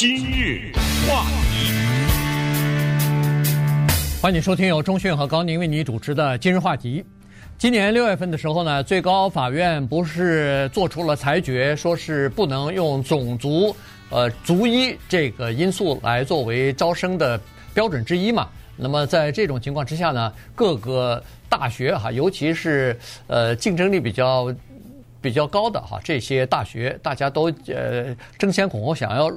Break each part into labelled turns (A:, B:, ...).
A: 今日话题，
B: 欢迎收听由钟讯和高宁为你主持的《今日话题》。今年六月份的时候呢，最高法院不是做出了裁决，说是不能用种族、呃族裔这个因素来作为招生的标准之一嘛？那么在这种情况之下呢，各个大学哈，尤其是呃竞争力比较比较高的哈这些大学，大家都呃争先恐后想要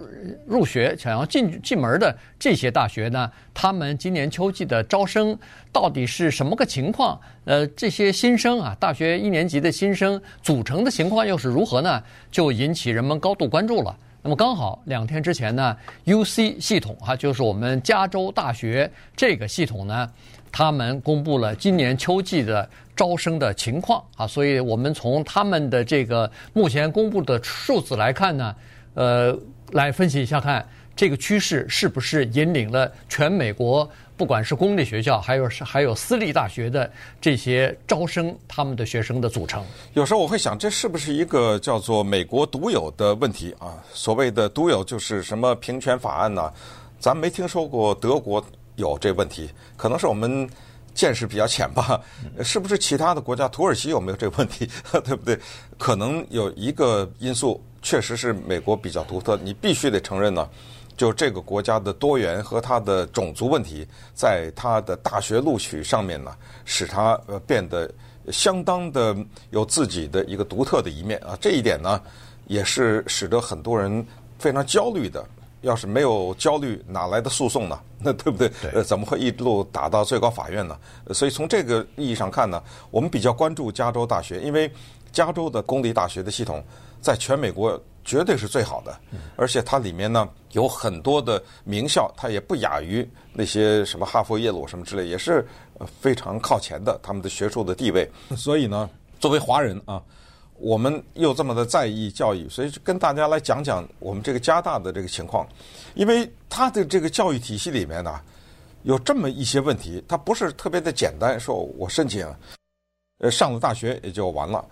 B: 入学、想要进进门的这些大学呢，他们今年秋季的招生到底是什么个情况？呃，这些新生啊，大学一年级的新生组成的情况又是如何呢？就引起人们高度关注了。那么刚好两天之前呢，UC 系统哈，就是我们加州大学这个系统呢，他们公布了今年秋季的招生的情况啊，所以我们从他们的这个目前公布的数字来看呢，呃，来分析一下看这个趋势是不是引领了全美国。不管是公立学校，还有是还有私立大学的这些招生，他们的学生的组成，
C: 有时候我会想，这是不是一个叫做美国独有的问题啊？所谓的独有，就是什么平权法案呢？咱没听说过德国有这问题，可能是我们见识比较浅吧？是不是其他的国家，土耳其有没有这个问题？对不对？可能有一个因素，确实是美国比较独特，你必须得承认呢。就这个国家的多元和它的种族问题，在它的大学录取上面呢，使它呃变得相当的有自己的一个独特的一面啊。这一点呢，也是使得很多人非常焦虑的。要是没有焦虑，哪来的诉讼呢？那 对不对？呃，怎么会一路打到最高法院呢？所以从这个意义上看呢，我们比较关注加州大学，因为加州的公立大学的系统在全美国。绝对是最好的，而且它里面呢有很多的名校，它也不亚于那些什么哈佛、耶鲁什么之类，也是非常靠前的，他们的学术的地位。所以呢，作为华人啊，我们又这么的在意教育，所以跟大家来讲讲我们这个加大的这个情况，因为它的这个教育体系里面呢有这么一些问题，它不是特别的简单，说我申请呃上了大学也就完了，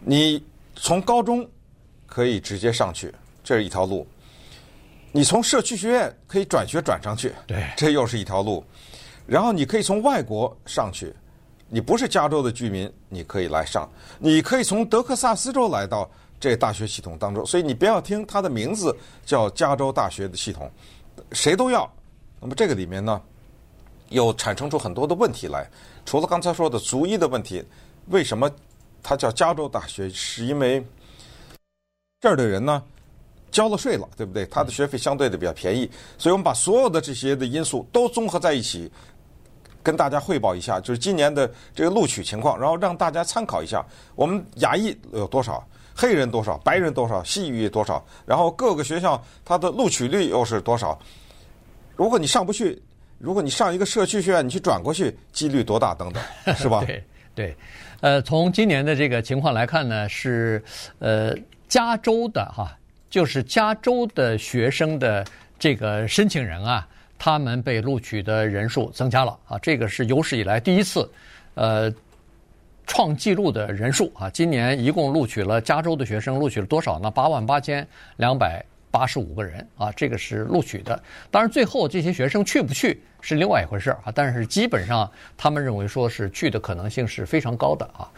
C: 你从高中。可以直接上去，这是一条路。你从社区学院可以转学转上去，
B: 对，
C: 这又是一条路。然后你可以从外国上去，你不是加州的居民，你可以来上。你可以从德克萨斯州来到这大学系统当中，所以你不要听它的名字叫加州大学的系统，谁都要。那么这个里面呢，又产生出很多的问题来。除了刚才说的族裔的问题，为什么它叫加州大学？是因为这儿的人呢，交了税了，对不对？他的学费相对的比较便宜，所以我们把所有的这些的因素都综合在一起，跟大家汇报一下，就是今年的这个录取情况，然后让大家参考一下，我们亚裔有多少，黑人多少，白人多少，西裔多少，然后各个学校它的录取率又是多少？如果你上不去，如果你上一个社区学院，你去转过去，几率多大？等等，是吧？
B: 对对，呃，从今年的这个情况来看呢，是呃。加州的哈，就是加州的学生的这个申请人啊，他们被录取的人数增加了啊，这个是有史以来第一次，呃，创纪录的人数啊。今年一共录取了加州的学生录取了多少呢？八万八千两百八十五个人啊，这个是录取的。当然，最后这些学生去不去是另外一回事啊。但是基本上他们认为说是去的可能性是非常高的啊。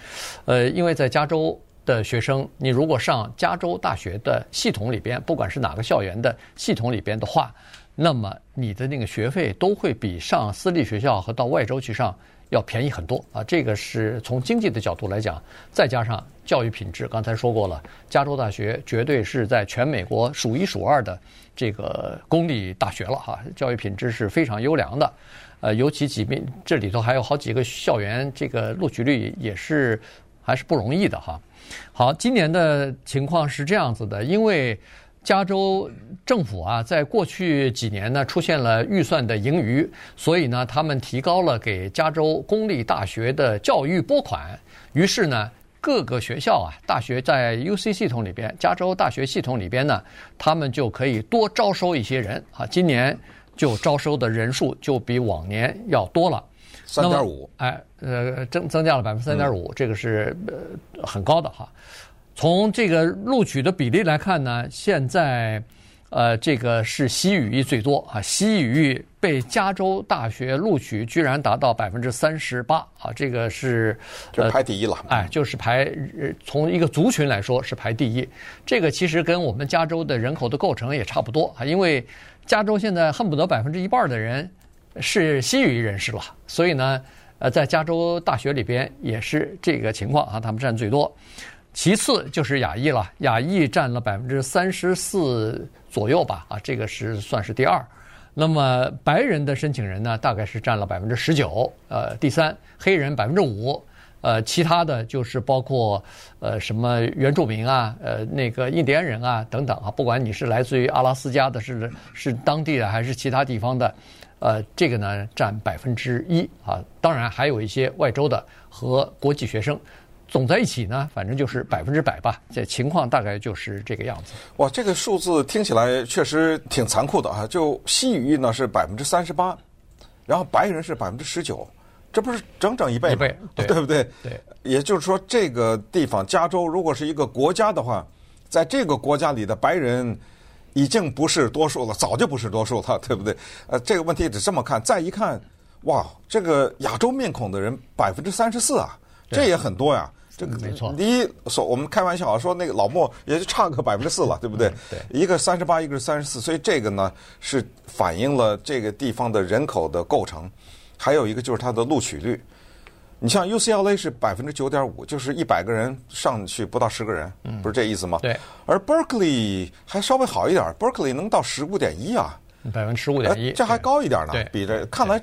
B: 呃，因为在加州。的学生，你如果上加州大学的系统里边，不管是哪个校园的系统里边的话，那么你的那个学费都会比上私立学校和到外州去上要便宜很多啊。这个是从经济的角度来讲，再加上教育品质，刚才说过了，加州大学绝对是在全美国数一数二的这个公立大学了哈，教育品质是非常优良的。呃，尤其几名这里头还有好几个校园，这个录取率也是还是不容易的哈。好，今年的情况是这样子的，因为加州政府啊，在过去几年呢出现了预算的盈余，所以呢，他们提高了给加州公立大学的教育拨款。于是呢，各个学校啊，大学在 UC 系统里边，加州大学系统里边呢，他们就可以多招收一些人啊。今年就招收的人数就比往年要多了。
C: 三点五，
B: 哎，呃，增增加了百分之三点五，这个是呃很高的哈。从这个录取的比例来看呢，现在呃，这个是西语裔最多啊，西语裔被加州大学录取居然达到百分之三十八啊，这个是
C: 就排第一了。
B: 哎，就是排从一个族群来说是排第一。这个其实跟我们加州的人口的构成也差不多啊，因为加州现在恨不得百分之一半的人是西语裔人士了，所以呢，呃，在加州大学里边也是这个情况啊，他们占最多。其次就是亚裔了，亚裔占了百分之三十四左右吧，啊，这个是算是第二。那么白人的申请人呢，大概是占了百分之十九，呃，第三，黑人百分之五，呃，其他的就是包括呃什么原住民啊，呃那个印第安人啊等等啊，不管你是来自于阿拉斯加的，是是当地的还是其他地方的，呃，这个呢占百分之一啊，当然还有一些外州的和国际学生。总在一起呢，反正就是百分之百吧。这情况大概就是这个样子。
C: 哇，这个数字听起来确实挺残酷的啊！就西语裔呢是百分之三十八，然后白人是百分之十九，这不是整整一倍吗？
B: 一倍，对，
C: 对不对？
B: 对。
C: 也就是说，这个地方加州如果是一个国家的话，在这个国家里的白人已经不是多数了，早就不是多数了，对不对？呃，这个问题得这么看。再一看，哇，这个亚洲面孔的人百分之三十四啊，这也很多呀。这个
B: 没错，
C: 第一说我们开玩笑说那个老莫也就差个百分之四了，对不对？
B: 对，
C: 一个三十八，一个是三十四，所以这个呢是反映了这个地方的人口的构成，还有一个就是它的录取率。你像 UCLA 是百分之九点五，就是一百个人上去不到十个人，不是这意思吗？
B: 对。
C: 而 Berkeley 还稍微好一点，Berkeley 能到十五点一啊。
B: 百分之十五点一，
C: 这还高一点呢。
B: 对，
C: 比这看来，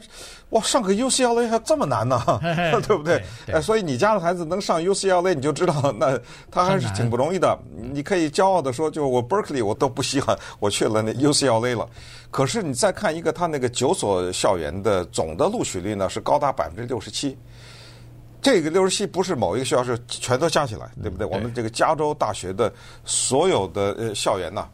C: 哇，上个 UCLA 还这么难呢，对不对？哎，所以你家的孩子能上 UCLA，你就知道 那他还是挺不容易的。你可以骄傲的说，就我 Berkeley 我都不稀罕，我去了那 UCLA 了。可是你再看一个他那个九所校园的总的录取率呢，是高达百分之六十七。这个六十七不是某一个学校，是全都加起来，对不对？我们这个加州大学的所有的呃校园呢，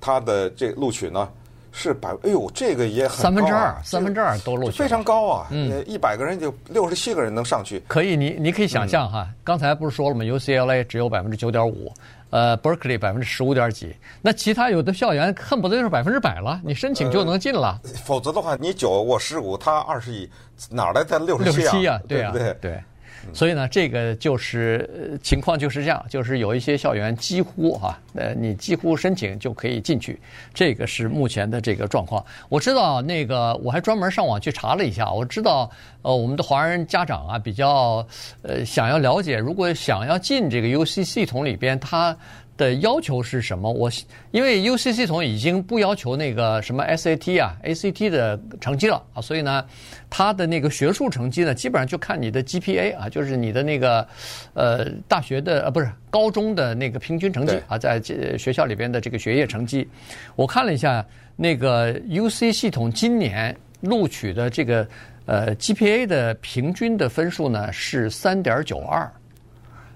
C: 它的这录取呢。是百，哎呦，这个也很高，
B: 三分之二，三分之二都录取，
C: 非常高啊！
B: 嗯，
C: 一百个人就六十七个人能上去。
B: 可以，你你可以想象哈，嗯、刚才不是说了吗？UCLA 只有百分之九点五，呃，Berkeley 百分之十五点几，那其他有的校园恨不得就是百分之百了，你申请就能进了。
C: 呃、否则的话，你九我十五，他二十一，哪来的六十七啊？
B: 对啊，
C: 对对？
B: 对。所以呢，这个就是情况就是这样，就是有一些校园几乎啊，呃，你几乎申请就可以进去，这个是目前的这个状况。我知道那个，我还专门上网去查了一下，我知道呃，我们的华人家长啊比较呃想要了解，如果想要进这个 UC 系统里边，他。的要求是什么？我因为 UC 系统已经不要求那个什么 SAT 啊、ACT 的成绩了啊，所以呢，它的那个学术成绩呢，基本上就看你的 GPA 啊，就是你的那个呃大学的呃不是高中的那个平均成绩啊，在学校里边的这个学业成绩。我看了一下那个 UC 系统今年录取的这个呃 GPA 的平均的分数呢是三点九二。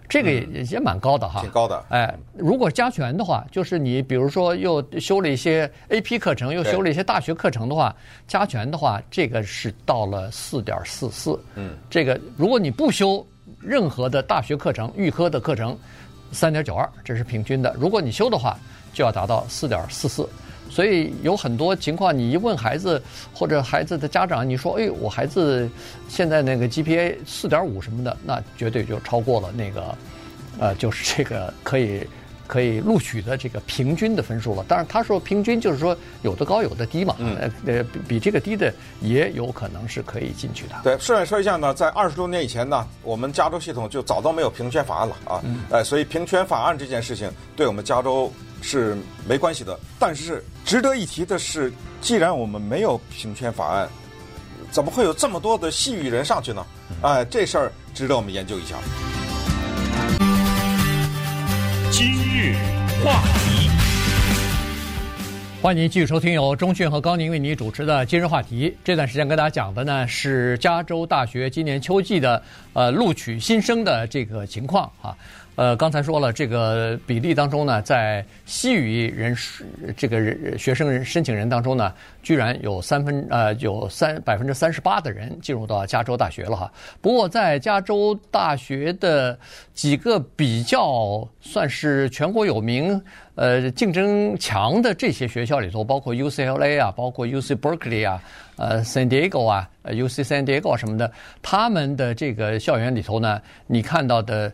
B: 这个也也蛮高的哈，
C: 挺高的。
B: 哎，如果加权的话，就是你比如说又修了一些 AP 课程，又修了一些大学课程的话，加权的话，这个是到了四点四四。嗯，这个如果你不修任何的大学课程、预科的课程，三点九二，这是平均的。如果你修的话，就要达到四点四四。所以有很多情况，你一问孩子或者孩子的家长，你说：“哎，我孩子现在那个 GPA 四点五什么的，那绝对就超过了那个，呃，就是这个可以可以录取的这个平均的分数了。当然，他说平均就是说有的高有的低嘛，呃呃，比这个低的也有可能是可以进去的。
C: 对，顺便说一下呢，在二十多年以前呢，我们加州系统就早都没有平权法案了啊，呃，所以平权法案这件事情对我们加州。是没关系的，但是值得一提的是，既然我们没有平权法案，怎么会有这么多的西语人上去呢？哎，这事儿值得我们研究一下。
A: 今日话题，
B: 欢迎您继续收听由钟讯和高宁为您主持的《今日话题》。这段时间跟大家讲的呢是加州大学今年秋季的呃录取新生的这个情况啊。呃，刚才说了，这个比例当中呢，在西语人这个人学生人申请人当中呢，居然有三分呃有三百分之三十八的人进入到加州大学了哈。不过在加州大学的几个比较算是全国有名、呃竞争强的这些学校里头，包括 UCLA 啊，包括 UC Berkeley 啊，呃 San Diego 啊，UC San Diego 什么的，他们的这个校园里头呢，你看到的。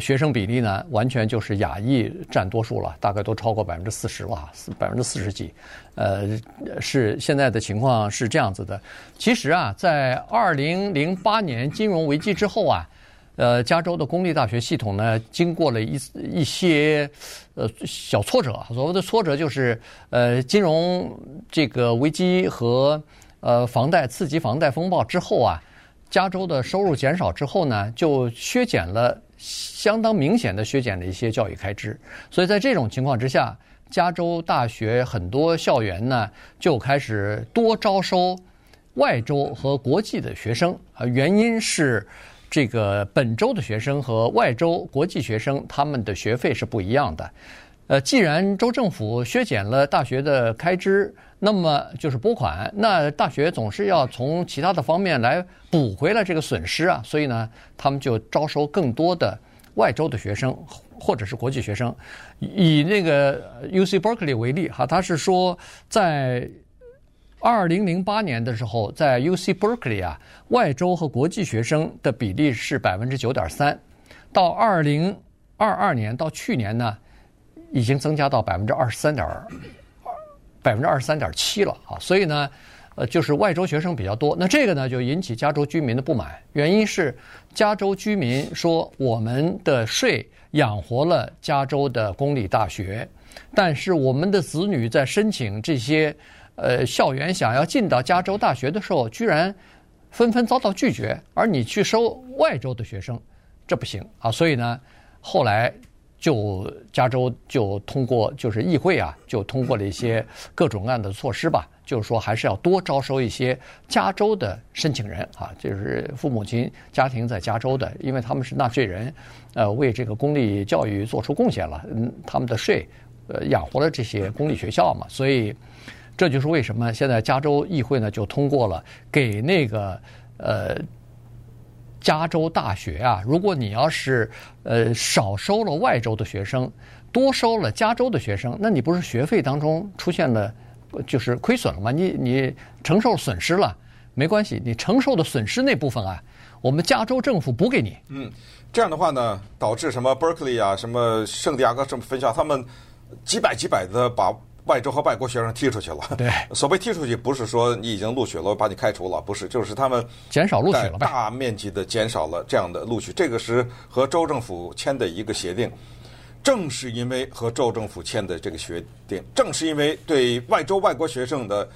B: 学生比例呢，完全就是亚裔占多数了，大概都超过百分之四十了，百分之四十几。呃，是现在的情况是这样子的。其实啊，在二零零八年金融危机之后啊，呃，加州的公立大学系统呢，经过了一一些呃小挫折。所谓的挫折就是呃，金融这个危机和呃房贷刺激房贷风暴之后啊，加州的收入减少之后呢，就削减了。相当明显的削减了一些教育开支，所以在这种情况之下，加州大学很多校园呢就开始多招收外州和国际的学生啊，原因是这个本州的学生和外州国际学生他们的学费是不一样的。呃，既然州政府削减了大学的开支，那么就是拨款，那大学总是要从其他的方面来补回来这个损失啊，所以呢，他们就招收更多的外州的学生或者是国际学生。以那个 UC Berkeley 为例哈，他是说在二零零八年的时候，在 UC Berkeley 啊，外州和国际学生的比例是百分之九点三，到二零二二年到去年呢。已经增加到百分之二十三点二，百分之二十三点七了啊！所以呢，呃，就是外州学生比较多。那这个呢，就引起加州居民的不满。原因是加州居民说，我们的税养活了加州的公立大学，但是我们的子女在申请这些呃校园想要进到加州大学的时候，居然纷纷遭到拒绝。而你去收外州的学生，这不行啊！所以呢，后来。就加州就通过，就是议会啊，就通过了一些各种各样的措施吧，就是说还是要多招收一些加州的申请人啊，就是父母亲家庭在加州的，因为他们是纳税人，呃，为这个公立教育做出贡献了，嗯，他们的税呃养活了这些公立学校嘛，所以这就是为什么现在加州议会呢就通过了给那个呃。加州大学啊，如果你要是呃少收了外州的学生，多收了加州的学生，那你不是学费当中出现了就是亏损了吗？你你承受损失了，没关系，你承受的损失那部分啊，我们加州政府补给你。
C: 嗯，这样的话呢，导致什么 Berkeley 啊，什么圣地亚哥什么分校，他们几百几百的把。外州和外国学生踢出去了。
B: 对，
C: 所谓踢出去，不是说你已经录取了，我把你开除了，不是，就是他们
B: 减少录取了，
C: 大面积的减少了这样的录取。这个是和州政府签的一个协定。正是因为和州政府签的这个协定，正是因为对外州外国学生的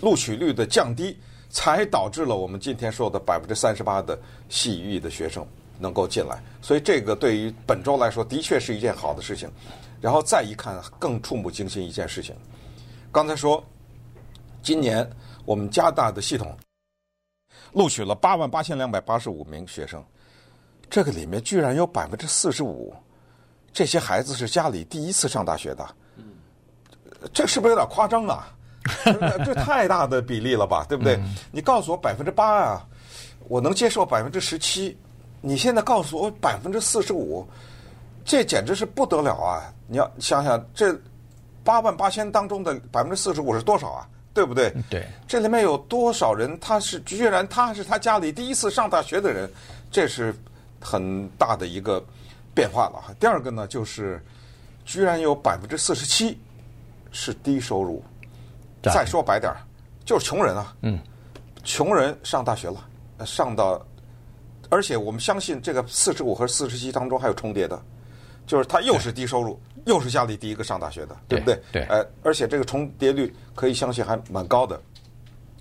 C: 录取率的降低，才导致了我们今天说的百分之三十八的西裔的学生能够进来。所以，这个对于本州来说，的确是一件好的事情。然后再一看，更触目惊心一件事情。刚才说，今年我们加大的系统录取了八万八千两百八十五名学生，这个里面居然有百分之四十五，这些孩子是家里第一次上大学的。这是不是有点夸张啊？这太大的比例了吧，对不对？你告诉我百分之八啊，我能接受百分之十七。你现在告诉我百分之四十五。这简直是不得了啊！你要想想，这八万八千当中的百分之四十五是多少啊？对不对？
B: 对，
C: 这里面有多少人？他是居然他是他家里第一次上大学的人，这是很大的一个变化了。第二个呢，就是居然有百分之四十七是低收入。再说白点儿，就是穷人啊。嗯，穷人上大学了，上到，而且我们相信这个四十五和四十七当中还有重叠的。就是他又是低收入，又是家里第一个上大学的，对不对？
B: 对。
C: 呃，而且这个重叠率可以相信还蛮高的。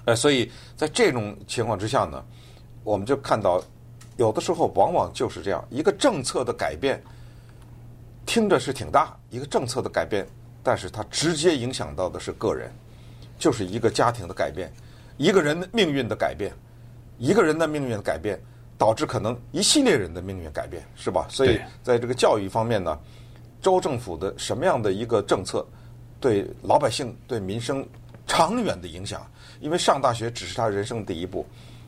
C: 呃，所以在这种情况之下呢，我们就看到，有的时候往往就是这样一个政策的改变，听着是挺大一个政策的改变，但是它直接影响到的是个人，就是一个家庭的改变，一个人的命运的改变，一个人的命运的改变，导致可能一系列人的命运改变，是吧？所以在这个教育方面呢，州政府的什么样的一个政策，对老百姓、对民生长远的影响？因为上大学只是他人生第一步，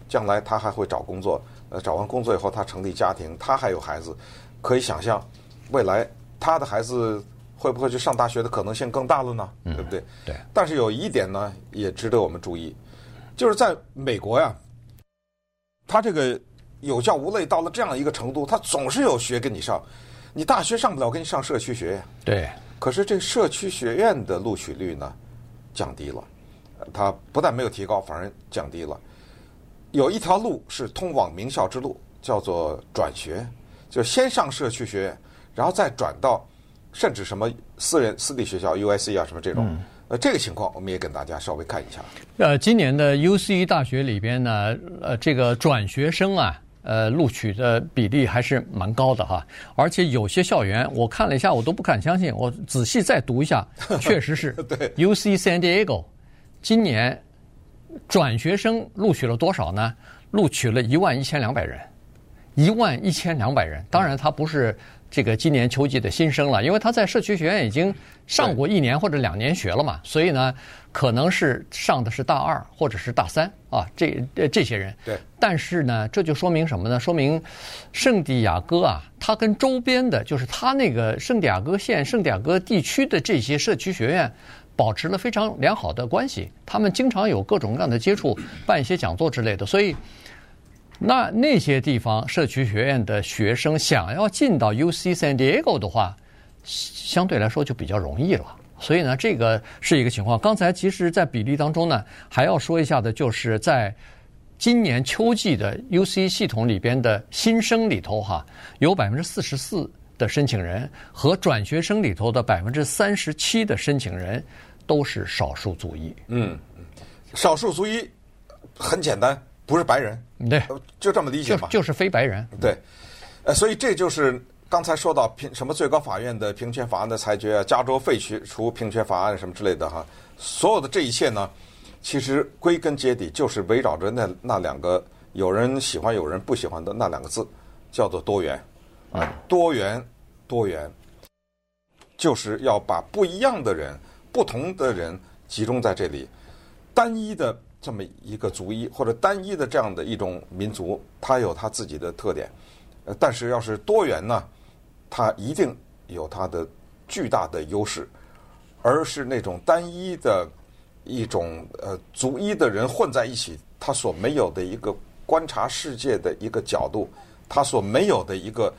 C: 将来他还会找工作，呃，找完工作以后他成立家庭，他还有孩子，可以想象未来他的孩子会不会去上大学的可能性更大了呢？对不对？
B: 对。
C: 但是有一点呢，也值得我们注意，就是在美国呀，他这个。有教无类到了这样一个程度，他总是有学给你上，你大学上不了，给你上社区学院。
B: 对。
C: 可是这社区学院的录取率呢，降低了，它不但没有提高，反而降低了。有一条路是通往名校之路，叫做转学，就先上社区学院，然后再转到甚至什么私人私立学校 UIC 啊什么这种。嗯呃，这个情况我们也跟大家稍微看一下。
B: 呃，今年的 UC 大学里边呢，呃，这个转学生啊。呃，录取的比例还是蛮高的哈，而且有些校园我看了一下，我都不敢相信。我仔细再读一下，确实是。
C: 对。
B: UC San Diego 今年转学生录取了多少呢？录取了一万一千两百人，一万一千两百人。当然，他不是。这个今年秋季的新生了，因为他在社区学院已经上过一年或者两年学了嘛，所以呢，可能是上的是大二或者是大三啊，这这些人。
C: 对。
B: 但是呢，这就说明什么呢？说明圣地亚哥啊，它跟周边的，就是它那个圣地亚哥县、圣地亚哥地区的这些社区学院，保持了非常良好的关系，他们经常有各种各样的接触，办一些讲座之类的，所以。那那些地方社区学院的学生想要进到 UC San Diego 的话，相对来说就比较容易了。所以呢，这个是一个情况。刚才其实，在比例当中呢，还要说一下的，就是在今年秋季的 UC 系统里边的新生里头，哈，有百分之四十四的申请人和转学生里头的百分之三十七的申请人都是少数族裔。
C: 嗯，少数族裔很简单。不是白人，
B: 对，
C: 就这么理解吧。
B: 就，就是非白人，
C: 对，呃，所以这就是刚才说到平什么最高法院的平权法案的裁决啊，加州废除除平权法案什么之类的哈，所有的这一切呢，其实归根结底就是围绕着那那两个有人喜欢有人不喜欢的那两个字，叫做多元。啊，多元多元，就是要把不一样的人、不同的人集中在这里，单一的。这么一个族裔或者单一的这样的一种民族，它有它自己的特点，呃，但是要是多元呢，它一定有它的巨大的优势，而是那种单一的一种呃族裔的人混在一起，他所没有的一个观察世界的一个角度，他所没有的一个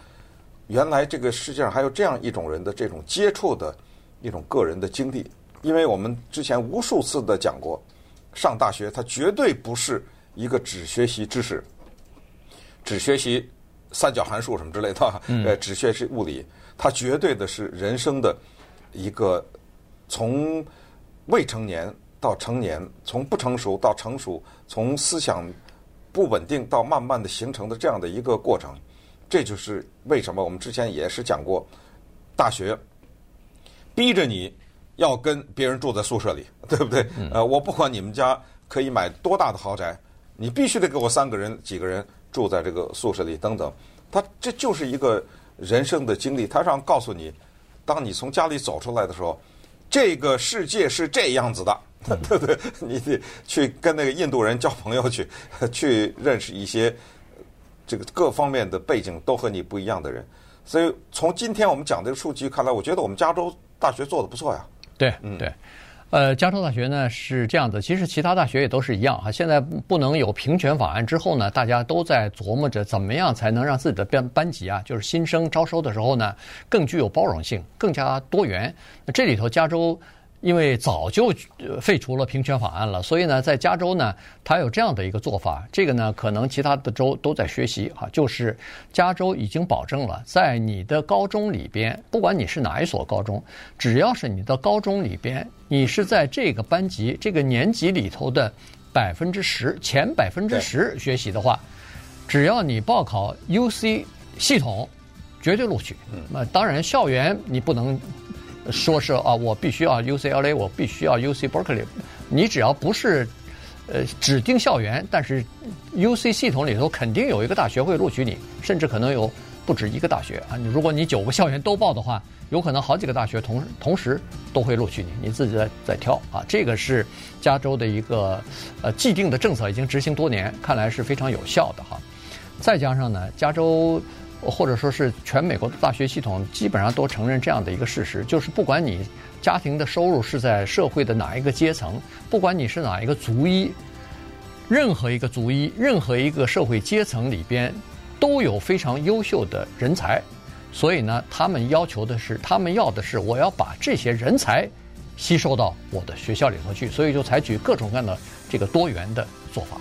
C: 原来这个世界上还有这样一种人的这种接触的一种个人的经历，因为我们之前无数次的讲过。上大学，它绝对不是一个只学习知识、只学习三角函数什么之类的，呃，只学习物理。它绝对的是人生的一个从未成年到成年，从不成熟到成熟，从思想不稳定到慢慢的形成的这样的一个过程。这就是为什么我们之前也是讲过，大学逼着你。要跟别人住在宿舍里，对不对？呃，我不管你们家可以买多大的豪宅，你必须得给我三个人、几个人住在这个宿舍里，等等。他这就是一个人生的经历，他让告诉你，当你从家里走出来的时候，这个世界是这样子的，对不对？你得去跟那个印度人交朋友去，去认识一些这个各方面的背景都和你不一样的人。所以从今天我们讲这个数据看来，我觉得我们加州大学做的不错呀。
B: 对，嗯，对，呃，加州大学呢是这样的，其实其他大学也都是一样哈。现在不能有平权法案之后呢，大家都在琢磨着怎么样才能让自己的班班级啊，就是新生招收的时候呢，更具有包容性，更加多元。那这里头加州。因为早就废除了平权法案了，所以呢，在加州呢，它有这样的一个做法。这个呢，可能其他的州都在学习哈，就是加州已经保证了，在你的高中里边，不管你是哪一所高中，只要是你的高中里边，你是在这个班级、这个年级里头的百分之十前百分之十学习的话，只要你报考 UC 系统，绝对录取。那当然，校园你不能。说是啊，我必须要 UCLA，我必须要 UC Berkeley。你只要不是呃指定校园，但是 UC 系统里头肯定有一个大学会录取你，甚至可能有不止一个大学啊。你如果你九个校园都报的话，有可能好几个大学同同时都会录取你，你自己再再挑啊。这个是加州的一个呃既定的政策，已经执行多年，看来是非常有效的哈。再加上呢，加州或者说是全美国的大学系统基本上都承认这样的一个事实，就是不管你家庭的收入是在社会的哪一个阶层，不管你是哪一个族裔，任何一个族裔，任何一个社会阶层里边，都有非常优秀的人才。所以呢，他们要求的是，他们要的是，我要把这些人才吸收到我的学校里头去，所以就采取各种各样的这个多元的做法。